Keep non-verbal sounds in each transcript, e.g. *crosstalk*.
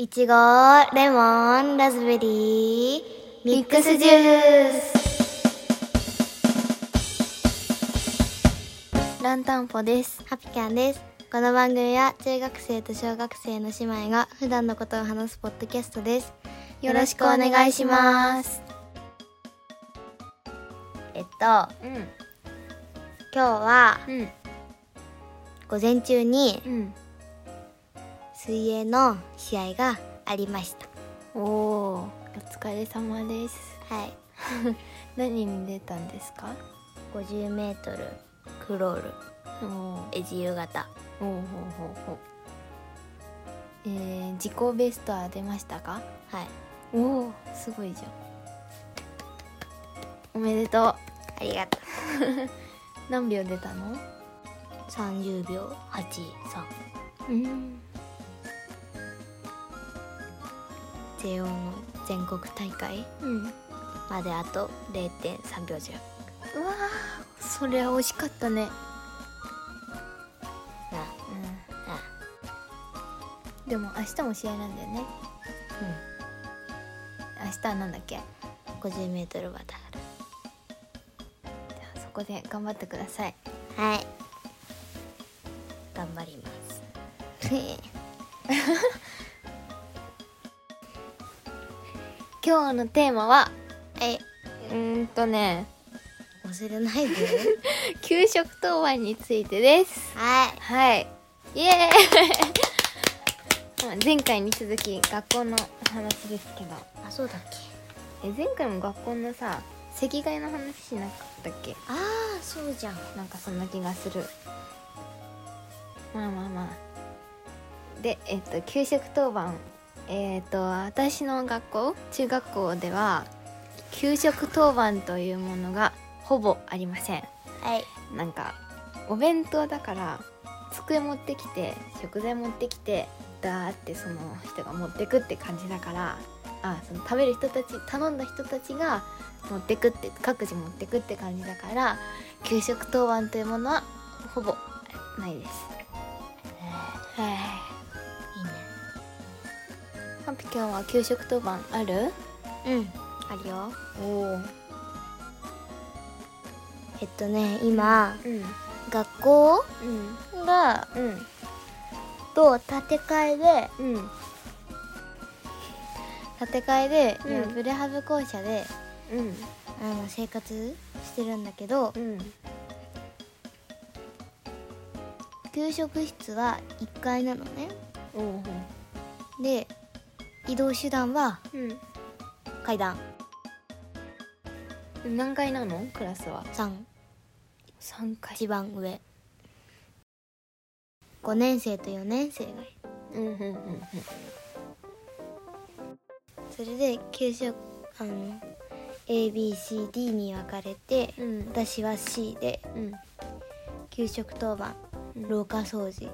いちご、レモン、ラズベリー、ミックスジュース。ランタンポです。ハピキャンです。この番組は中学生と小学生の姉妹が普段のことを話すポッドキャストです。よろしくお願いします。えっと、うん。今日はうん。午前中にうん。水泳の試合がありました。おお、お疲れ様です。はい。*laughs* 何に出たんですか？50メートルクロール、おお。え自由形。おおほうほうほう。えー、自己ベストは出ましたか？はい。おお、すごいじゃん。おめでとう。ありがとう。*laughs* 何秒出たの？30秒83。うん。JO の全国大会うん。うまであと0.3秒弱。わー、それは惜しかったね。なうん。あ、でも明日も試合なんだよね。明日はなんだっけ？うん。50メートルバタフじゃあそこで頑張ってください。はい。頑張ります。*laughs* 今日のテーマはえ、うーんとね忘れないで。*laughs* 給食当番についてですはい。はいイエーイ *laughs* 前回に続き学校の話ですけどあ、そうだっけ？え前回も学校のさ席替えの話しなかったっけ？ああ、そうじゃん。なんかそんな気がするまあまあまあでえっと給食当番えっと私の学校中学校では給食当番というものがほぼありませんはい。なんかお弁当だから机持ってきて食材持ってきてダーってその人が持ってくって感じだからあその食べる人たち頼んだ人たちが持ってくって各自持ってくって感じだから給食当番というものはほぼないですハピキャンは給食当番ある？うん。あるよ。おおえっとね、今、うん。学校うん。が、うん。と建て替えで、うん。建て替えで、うん。今プレハブ校舎で、うん。あの、生活してるんだけど、うん。給食室は1階なのね。おおで、移動手段はうん。階段。何階なの？クラスは。3。3階。一番上。5年生と4年生がいる。うんうんうんそれで給食あの ABCD に分かれてうん。私は C でうん。給食当番うん。廊下掃除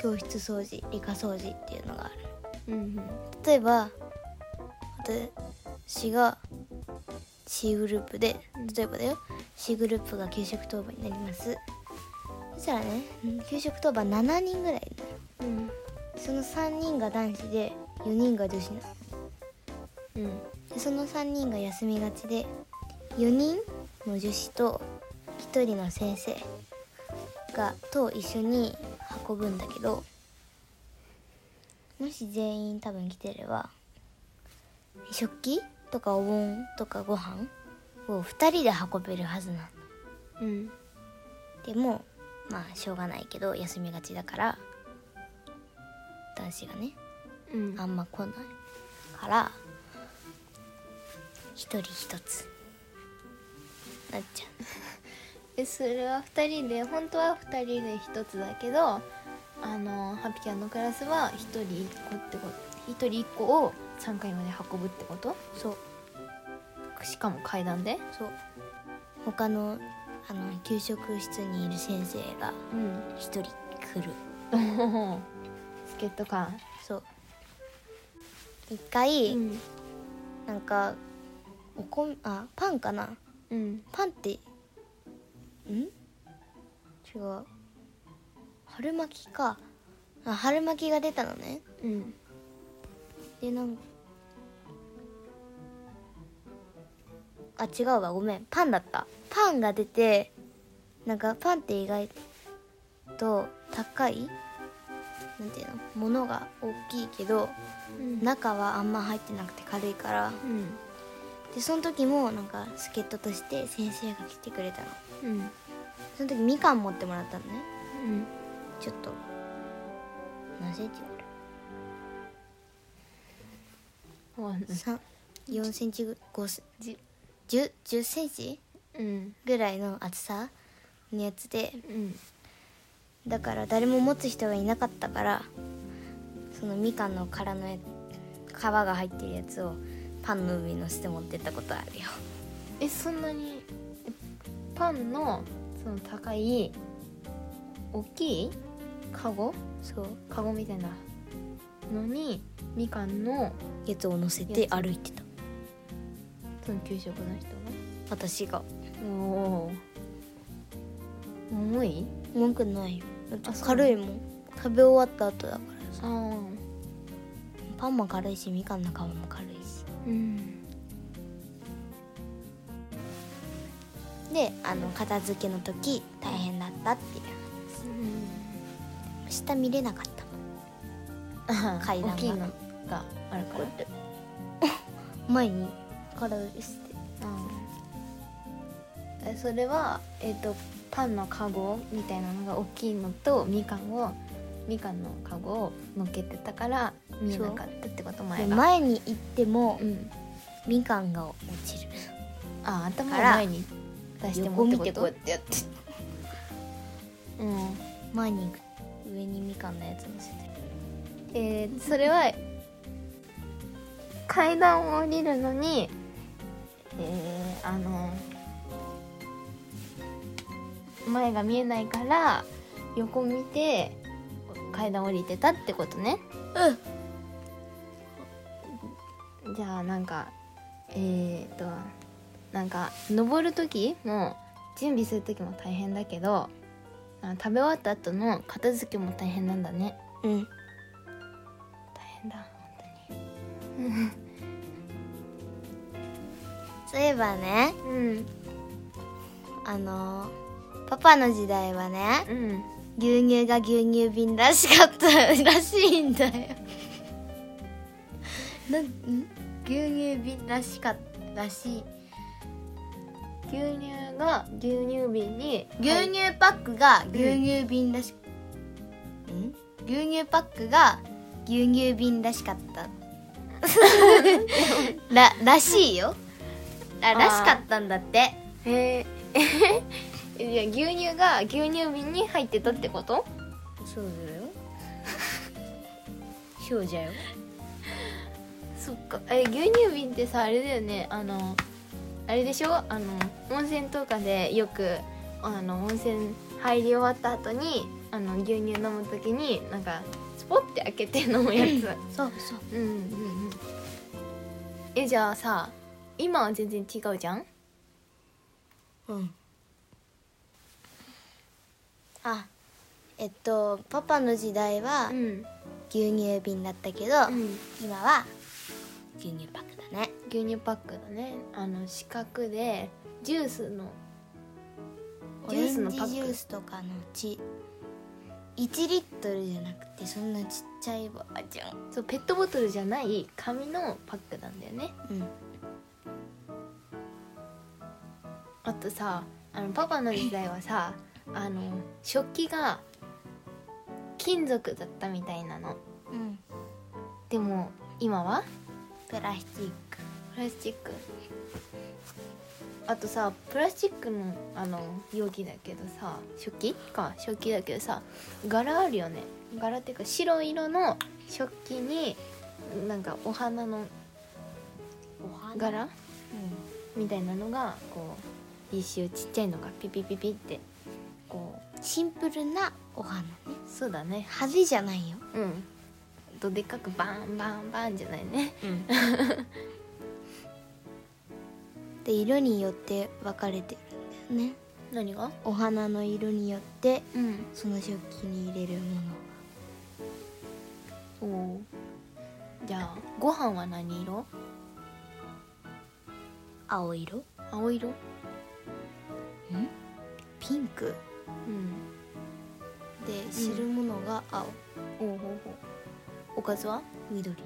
教室掃除理科掃除っていうのがある。うん例えば私が C グループで例えばだよ。C グループが給食当番になります。そしたらねうん。給食当番7人ぐらいうん。その3人が男子で4人が女子なの。うん。でその3人が休みがちで4人の女子と1人の先生がと一緒に運ぶんだけどもし全員多分来てれば食器とかお盆とかご飯を2人で運べるはずなの。うん。でもまあしょうがないけど休みがちだから男子がねうん。あんま来ないから一人一つ。なっちゃでそれは2人で本当は2人で1つだけどあのハピキャンのクラスは1人1個ってこと1人1個を3階まで運ぶってこと？うそう。しかも階段で？そう。他のあの給食室にいる先生がうん。一人来る。助っ人か。そう。一回、うん。なんかおこあパンかな？うん。パンってん？違う。春巻きか。あ春巻きが出たのね。うん。でなんあ違うわ。ごめん。パンだった。パンが出てなんかパンって意外と高いなんていうの？ものが大きいけどうん。中はあんま入ってなくて軽いから。うんでその時もなんか助っ人として先生が来てくれたの。うん。そその時みかん持ってもらったのね。うん。ちょっと何センチこわかんない。れ三4センチぐ5セじ10 10センチ？うん。ぐらいの厚さのやつで。うん。だから誰も持つ人がいなかったからそのみかんの殻のや皮が入ってるやつをパンの上に乗せて持ってったことあるよ。えそんなにえパンのその高い大きいカゴ？そう。カゴみたいな。のにみかんのやつを乗せて歩いてた。その給食の人私が。がおお重い？文句ないよ。軽いもん。食べ終わった後だからさ。パンも軽いしみかんの皮も軽い。しうん。であの片付けの時大変だったっていう下見れなかった。階段が。大きいのがあるから。て。*laughs* 前に体をしてえそれはえっ、とパンのカゴみたいなのが大きいのとみかんをみかんのカゴを乗っけてたから見えなかったってこと前でが前に行ってもうん。みかんが落ちる。あ頭を前に出して横もってこてこうやってやって。うん。前に行く上にみかんのやつ乗せて。えー、それは階段を降りるのにえー、あの前が見えないから横見て階段降りてたってことねじゃあなんかえー、となんか登る時も準備する時も大変だけどあ食べ終わった後の片付けも大変なんだね。うん。大変だ本 *laughs* そういえばね当にうん。あのパパの時代はねうん。牛乳が牛乳瓶らしかったらしいんだよ。なんん？牛乳瓶らしかったらしい。牛乳が牛乳瓶に牛乳パックが牛乳瓶らし、ん牛乳パックが牛乳瓶らしかった。ららしいよ。あらしかったんだって。へえ *laughs* いや牛乳が牛乳瓶に入ってたってこと？そうだよ。そうじゃよそっか。え牛乳瓶ってさあれだよね。あのあれでしょ？あの温泉とかでよくあの温泉入り終わった後にあの牛乳飲む時になんかスポッて開けて飲むやつ。そうそう。うんうんうん。えじゃあさ今は全然違うじゃん？うん。あえっとパパの時代はん。牛乳瓶だったけど、うん。今は牛乳パックだね。牛乳パックだね。あの四角でジュースのジュースンのパック。ジジュースとかのち1リットルじゃなくてそんなちっちゃいバージョン。そうペットボトルじゃない紙のパックなんだよね。うん。あとさあのパパの時代はさあの食器が金属だったみたいなの。うん。でも今はプラスチック。プラスチック。あとさプラスチックのあの容器だけどさ食器か食器だけどさ柄あるよね。柄っていうか白色の食器になんかお花のお花？柄？みたいなのがこう一周ちっちゃいのがピピピピってこうシンプルなお花ね。そうだね。派手じゃないよ。うんどでかくバンバンバンじゃないね。うん。*laughs* で色によって分かれてるんだよね。何が？お花の色によってうん。その食器に入れるもの。おおじゃあご飯は何色？青色？青色？ピンク？うん。で汁物が青、おおほうほうおかずは？緑。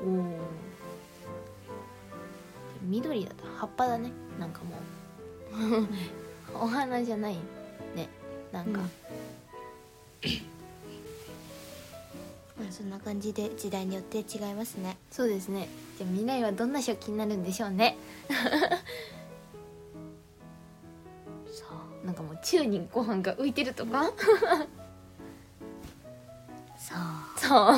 おお緑だと葉っぱだね。なんかもう。お花じゃないね。なんか、うん。まあそんな感じで時代によって違いますね。そうですね。じゃあ未来はどんな食器になるんでしょうね。さなんかもう宙にご飯が浮いてるとか。あさあ。そう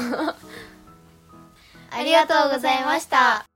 ありがとうございました。